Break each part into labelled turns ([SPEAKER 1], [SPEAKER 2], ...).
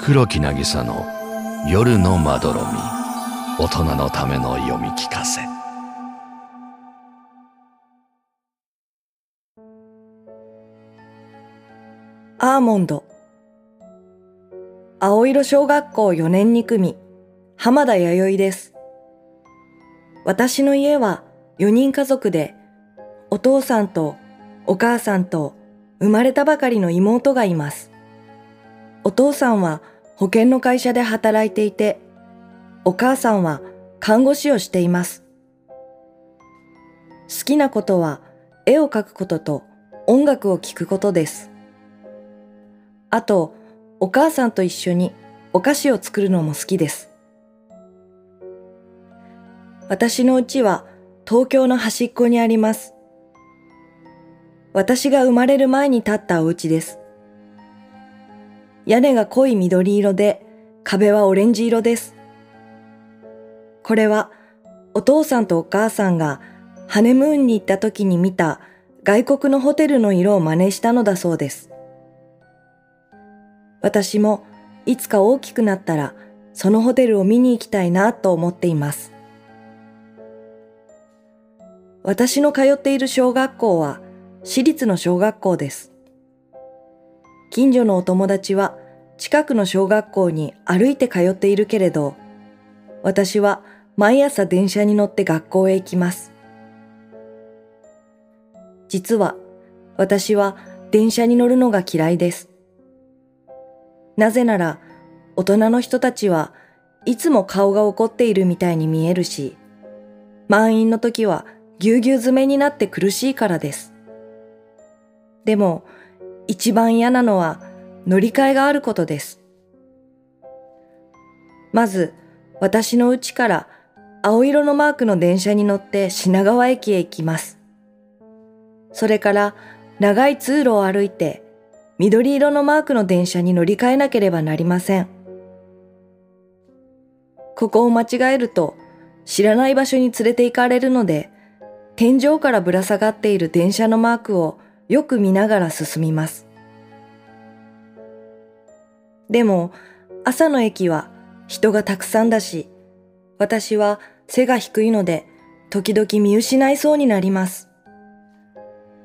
[SPEAKER 1] 黒木渚の夜のまどろみ。大人のための読み聞かせ。
[SPEAKER 2] アーモンド。青色小学校4年2組。浜田弥生です。私の家は4人家族でお父さんとお母さんと生まれたばかりの妹がいます。お父さんは保険の会社で働いていて、お母さんは看護師をしています。好きなことは絵を描くことと音楽を聴くことです。あと、お母さんと一緒にお菓子を作るのも好きです。私の家は東京の端っこにあります。私が生まれる前に建ったお家です。屋根が濃い緑色で、壁はオレンジ色です。これは、お父さんとお母さんがハネムーンに行った時に見た外国のホテルの色を真似したのだそうです。私もいつか大きくなったらそのホテルを見に行きたいなと思っています。私の通っている小学校は私立の小学校です。近所のお友達は近くの小学校に歩いて通っているけれど、私は毎朝電車に乗って学校へ行きます。実は私は電車に乗るのが嫌いです。なぜなら大人の人たちはいつも顔が怒っているみたいに見えるし、満員の時はぎゅうぎゅう詰めになって苦しいからです。でも一番嫌なのは乗り換えがあることです。まず、私の家から青色のマークの電車に乗って品川駅へ行きます。それから長い通路を歩いて緑色のマークの電車に乗り換えなければなりません。ここを間違えると知らない場所に連れて行かれるので天井からぶら下がっている電車のマークをよく見ながら進みます。でも、朝の駅は人がたくさんだし、私は背が低いので、時々見失いそうになります。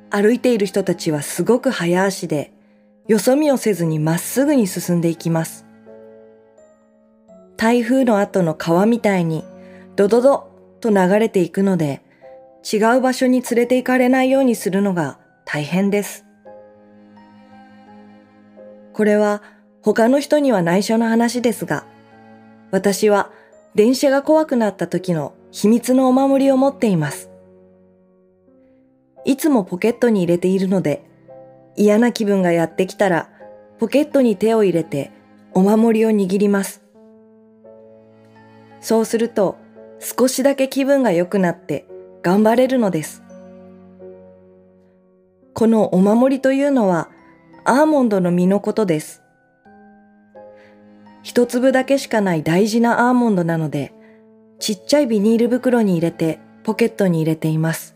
[SPEAKER 2] 歩いている人たちはすごく早足で、よそ見をせずにまっすぐに進んでいきます。台風の後の川みたいに、ドドドと流れていくので、違う場所に連れて行かれないようにするのが大変です。これは他の人には内緒の話ですが、私は電車が怖くなった時の秘密のお守りを持っています。いつもポケットに入れているので、嫌な気分がやってきたら、ポケットに手を入れてお守りを握ります。そうすると、少しだけ気分が良くなって頑張れるのです。このお守りというのはアーモンドの実のことです。一粒だけしかない大事なアーモンドなので、ちっちゃいビニール袋に入れてポケットに入れています。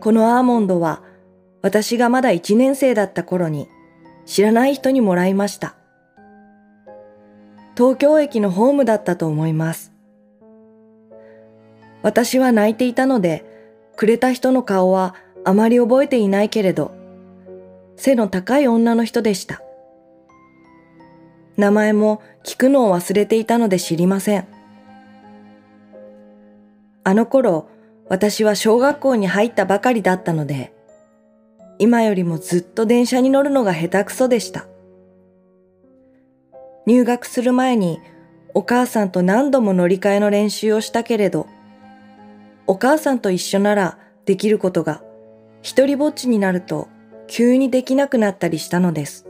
[SPEAKER 2] このアーモンドは私がまだ一年生だった頃に知らない人にもらいました。東京駅のホームだったと思います。私は泣いていたので、くれた人の顔はあまり覚えていないけれど、背の高い女の人でした。名前も聞くのを忘れていたので知りません。あの頃、私は小学校に入ったばかりだったので、今よりもずっと電車に乗るのが下手くそでした。入学する前にお母さんと何度も乗り換えの練習をしたけれど、お母さんと一緒ならできることが一人ぼっちになると急にできなくなったりしたのです。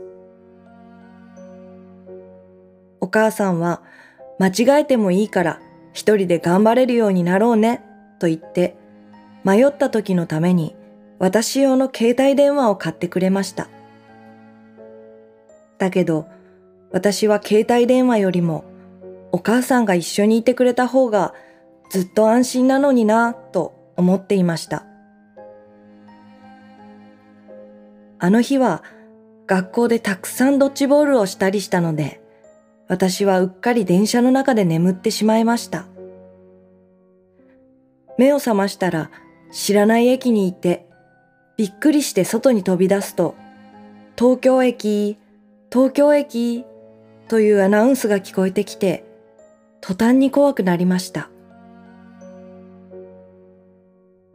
[SPEAKER 2] お母さんは間違えてもいいから一人で頑張れるようになろうねと言って迷った時のために私用の携帯電話を買ってくれました。だけど私は携帯電話よりもお母さんが一緒にいてくれた方がずっと安心なのになと思っていました。あの日は学校でたくさんドッジボールをしたりしたので、私はうっかり電車の中で眠ってしまいました。目を覚ましたら知らない駅にいて、びっくりして外に飛び出すと、東京駅、東京駅というアナウンスが聞こえてきて、途端に怖くなりました。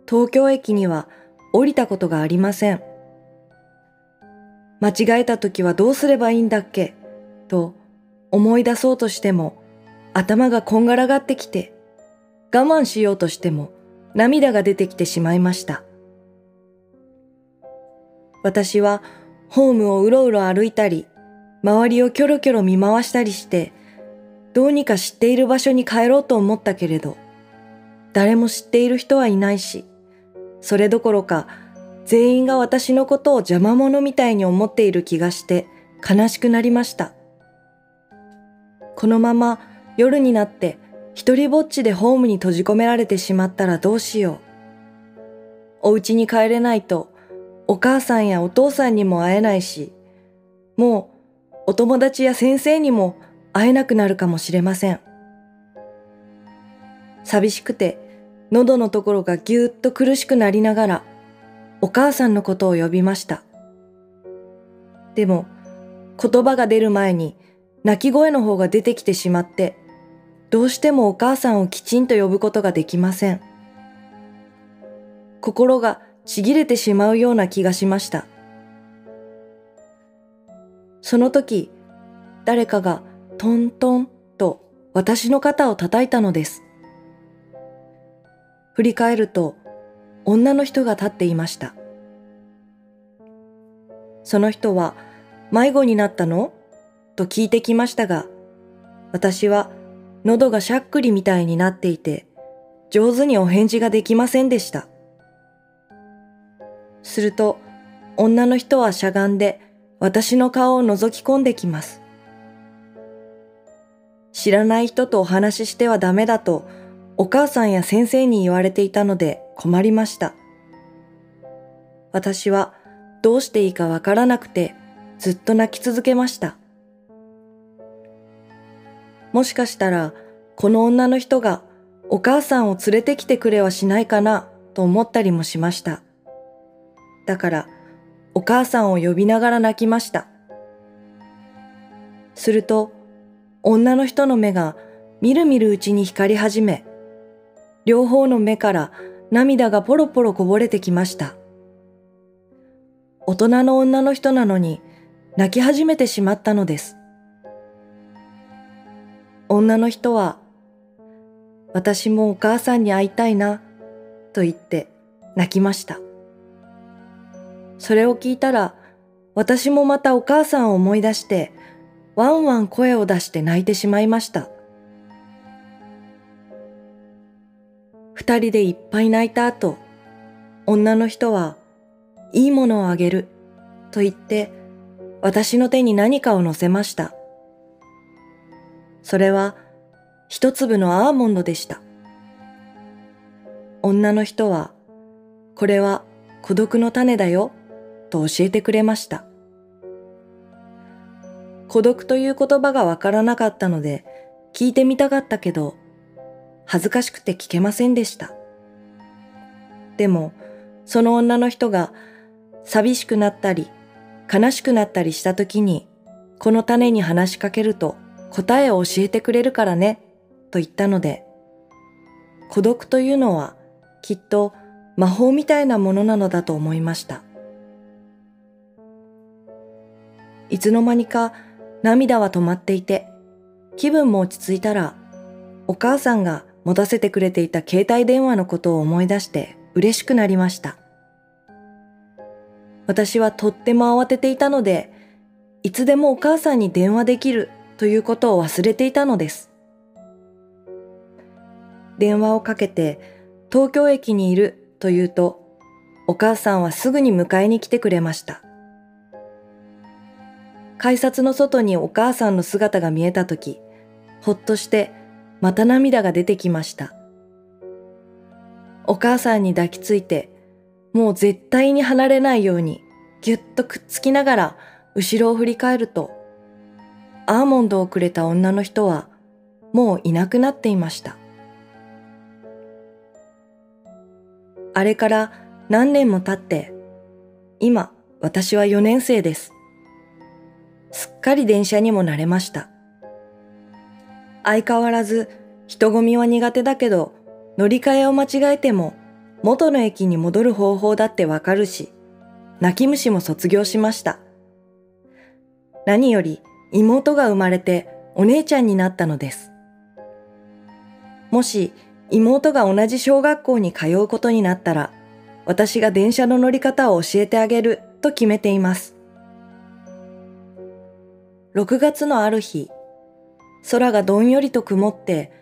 [SPEAKER 2] 東京駅には降りたことがありません。間違えた時はどうすればいいんだっけ？と思い出そうとしても頭がこんがらがってきて我慢しようとしても涙が出てきてしまいました。私はホームをうろうろ歩いたり周りをキョロキョロ見回したりしてどうにか知っている場所に帰ろうと思ったけれど誰も知っている人はいないしそれどころか全員が私のことを邪魔者みたいに思っている気がして悲しくなりました。このまま夜になって一人ぼっちでホームに閉じ込められてしまったらどうしよう。お家に帰れないとお母さんやお父さんにも会えないし、もうお友達や先生にも会えなくなるかもしれません。寂しくて喉のところがぎゅーっと苦しくなりながら、お母さんのことを呼びました。でも、言葉が出る前に泣き声の方が出てきてしまって、どうしてもお母さんをきちんと呼ぶことができません。心がちぎれてしまうような気がしました。その時、誰かがトントンと私の肩を叩いたのです。振り返ると女の人が立っていました。その人は迷子になったの？と聞いてきましたが、私は喉がしゃっくりみたいになっていて、上手にお返事ができませんでした。すると、女の人はしゃがんで私の顔を覗き込んできます。知らない人とお話ししてはダメだとお母さんや先生に言われていたので困りました。私はどうしていいかわからなくてずっと泣き続けました。もしかしたらこの女の人がお母さんを連れてきてくれはしないかなと思ったりもしました。だからお母さんを呼びながら泣きました。すると女の人の目がみるみるうちに光り始め、両方の目から涙がポロポロこぼれてきました。大人の女の人なのに泣き始めてしまったのです。女の人は、私もお母さんに会いたいな、と言って泣きました。それを聞いたら、私もまたお母さんを思い出して、ワンワン声を出して泣いてしまいました。二人でいっぱい泣いた後、女の人は、いいものをあげる、と言って、私の手に何かを乗せました。それは、一粒のアーモンドでした。女の人は、これは孤独の種だよ、と教えてくれました。孤独という言葉がわからなかったので、聞いてみたかったけど、恥ずかしくて聞けませんでした。でも、その女の人が寂しくなったり、悲しくなったりした時に、この種に話しかけると答えを教えてくれるからね、と言ったので、孤独というのはきっと魔法みたいなものなのだと思いました。いつの間にか涙は止まっていて、気分も落ち着いたら、お母さんが持たせてくれていた携帯電話のことを思い出して嬉しくなりました。私はとっても慌てていたので、いつでもお母さんに電話できるということを忘れていたのです。電話をかけて東京駅にいると言うと、お母さんはすぐに迎えに来てくれました。改札の外にお母さんの姿が見えたとき、ほっとしてまた涙が出てきました。お母さんに抱きついて、もう絶対に離れないようにぎゅっとくっつきながら後ろを振り返ると、アーモンドをくれた女の人はもういなくなっていました。あれから何年も経って、今私は4年生です。すっかり電車にも慣れました。相変わらず人混みは苦手だけど、乗り換えを間違えても元の駅に戻る方法だってわかるし、泣き虫も卒業しました。何より妹が生まれてお姉ちゃんになったのです。もし妹が同じ小学校に通うことになったら、私が電車の乗り方を教えてあげると決めています。6月のある日、空がどんよりと曇って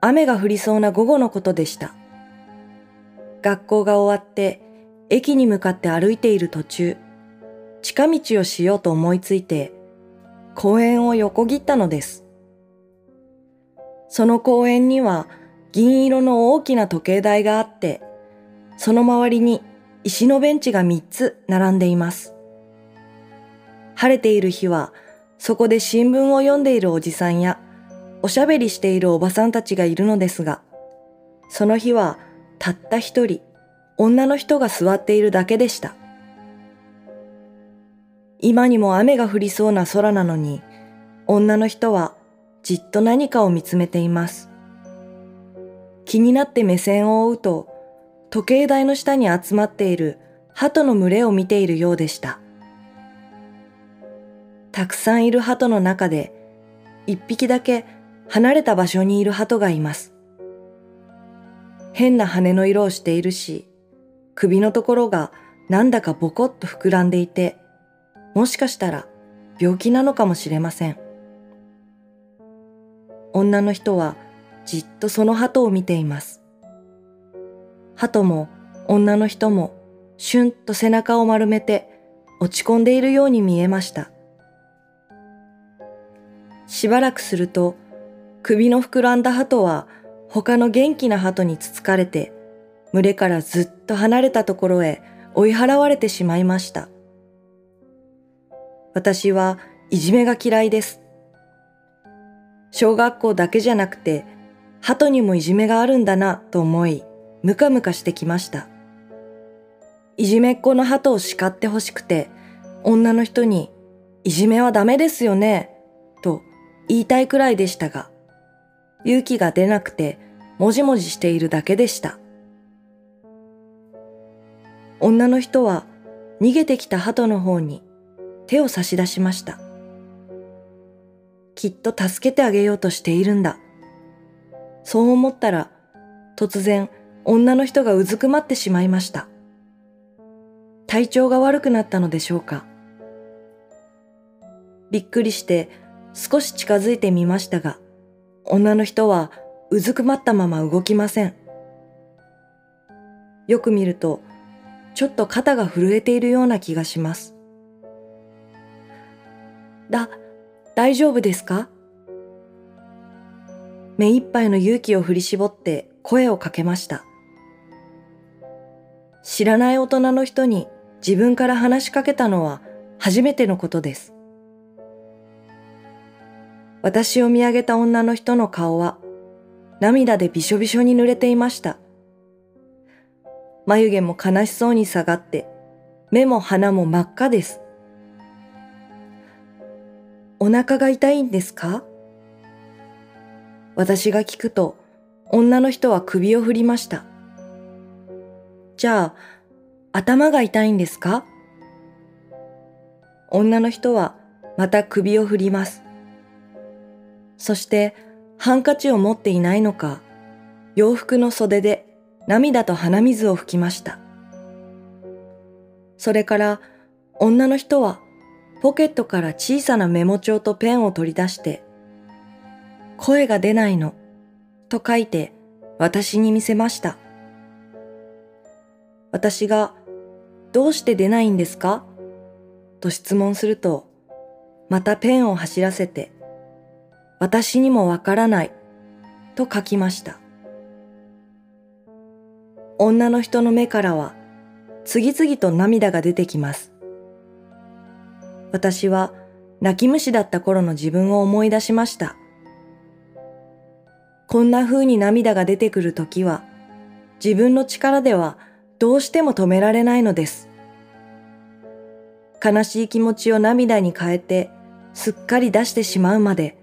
[SPEAKER 2] 雨が降りそうな午後のことでした。学校が終わって駅に向かって歩いている途中、近道をしようと思いついて公園を横切ったのです。その公園には銀色の大きな時計台があって、その周りに石のベンチが3つ並んでいます。晴れている日は、そこで新聞を読んでいるおじさんや、おしゃべりしているおばさんたちがいるのですが、その日はたった一人、女の人が座っているだけでした。今にも雨が降りそうな空なのに、女の人はじっと何かを見つめています。気になって目線を追うと、時計台の下に集まっている鳩の群れを見ているようでした。たくさんいる鳩の中で、一匹だけ離れた場所にいる鳩がいます。変な羽の色をしているし、首のところがなんだかボコッと膨らんでいて、もしかしたら病気なのかもしれません。女の人はじっとその鳩を見ています。鳩も女の人もシュンと背中を丸めて落ち込んでいるように見えました。しばらくすると首の膨らんだ鳩は他の元気な鳩につつかれて群れからずっと離れたところへ追い払われてしまいました。私はいじめが嫌いです。小学校だけじゃなくて鳩にもいじめがあるんだなと思い、ムカムカしてきました。いじめっ子の鳩を叱ってほしくて、女の人に、いじめはダメですよね、言いたいくらいでしたが、勇気が出なくて、もじもじしているだけでした。女の人は逃げてきた鳩の方に手を差し出しました。きっと助けてあげようとしているんだ。そう思ったら、突然女の人がうずくまってしまいました。体調が悪くなったのでしょうか。びっくりして少し近づいてみましたが、女の人はうずくまったまま動きません。よく見ると、ちょっと肩が震えているような気がします。だ、大丈夫ですか？目いっぱいの勇気を振り絞って声をかけました。知らない大人の人に自分から話しかけたのは初めてのことです。私を見上げた女の人の顔は涙でびしょびしょに濡れていました。眉毛も悲しそうに下がって、目も鼻も真っ赤です。お腹が痛いんですか？私が聞くと、女の人は首を振りました。じゃあ、頭が痛いんですか？女の人はまた首を振ります。そしてハンカチを持っていないのか、洋服の袖で涙と鼻水を拭きました。それから女の人はポケットから小さなメモ帳とペンを取り出して声が出ないの、と書いて私に見せました。私が、どうして出ないんですか？と質問すると、またペンを走らせて、私にもわからない、と書きました。女の人の目からは、次々と涙が出てきます。私は泣き虫だった頃の自分を思い出しました。こんな風に涙が出てくるときは、自分の力ではどうしても止められないのです。悲しい気持ちを涙に変えて、すっかり出してしまうまで、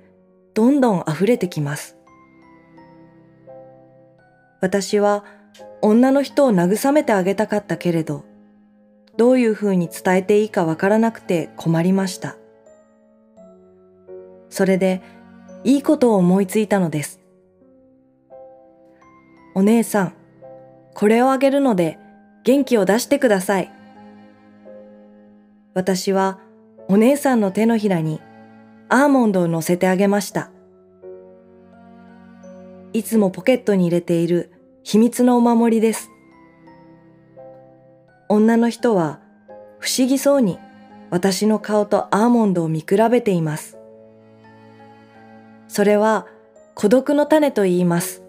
[SPEAKER 2] どんどん溢れてきます。私は女の人を慰めてあげたかったけれど、どういうふうに伝えていいかわからなくて困りました。それで、いいことを思いついたのです。お姉さん、これをあげるので元気を出してください。私はお姉さんの手のひらにアーモンドを乗せてあげました。いつもポケットに入れている秘密のお守りです。女の人は不思議そうに私の顔とアーモンドを見比べています。それは孤独の種と言います。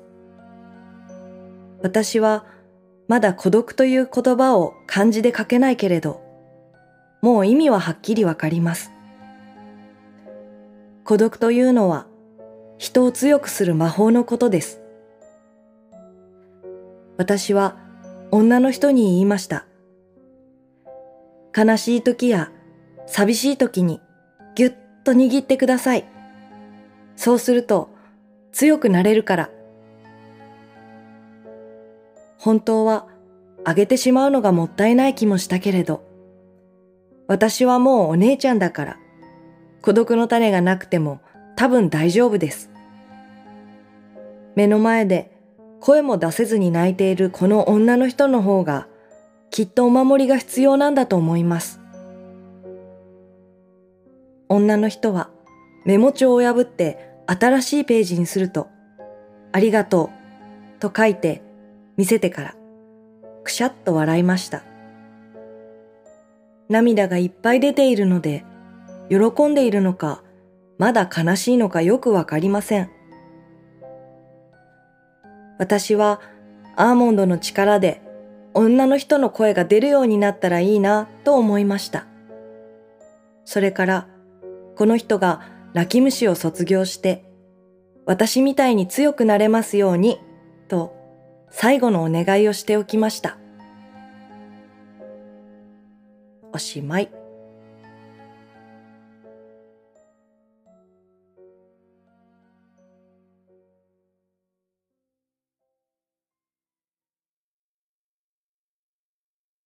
[SPEAKER 2] 私はまだ孤独という言葉を漢字で書けないけれど、もう意味ははっきりわかります。孤独というのは人を強くする魔法のことです。私は女の人に言いました。悲しい時や寂しい時にぎゅっと握ってください。そうすると強くなれるから。本当はあげてしまうのがもったいない気もしたけれど、私はもうお姉ちゃんだから、孤独の種がなくても多分大丈夫です。目の前で声も出せずに泣いているこの女の人の方が、きっとお守りが必要なんだと思います。女の人はメモ帳を破って新しいページにすると、ありがとうと書いて見せてから、くしゃっと笑いました。涙がいっぱい出ているので、喜んでいるのか、まだ悲しいのかよくわかりません。私はアーモンドの力で女の人の声が出るようになったらいいなと思いました。それからこの人が泣き虫を卒業して私みたいに強くなれますようにと最後のお願いをしておきました。おしまい。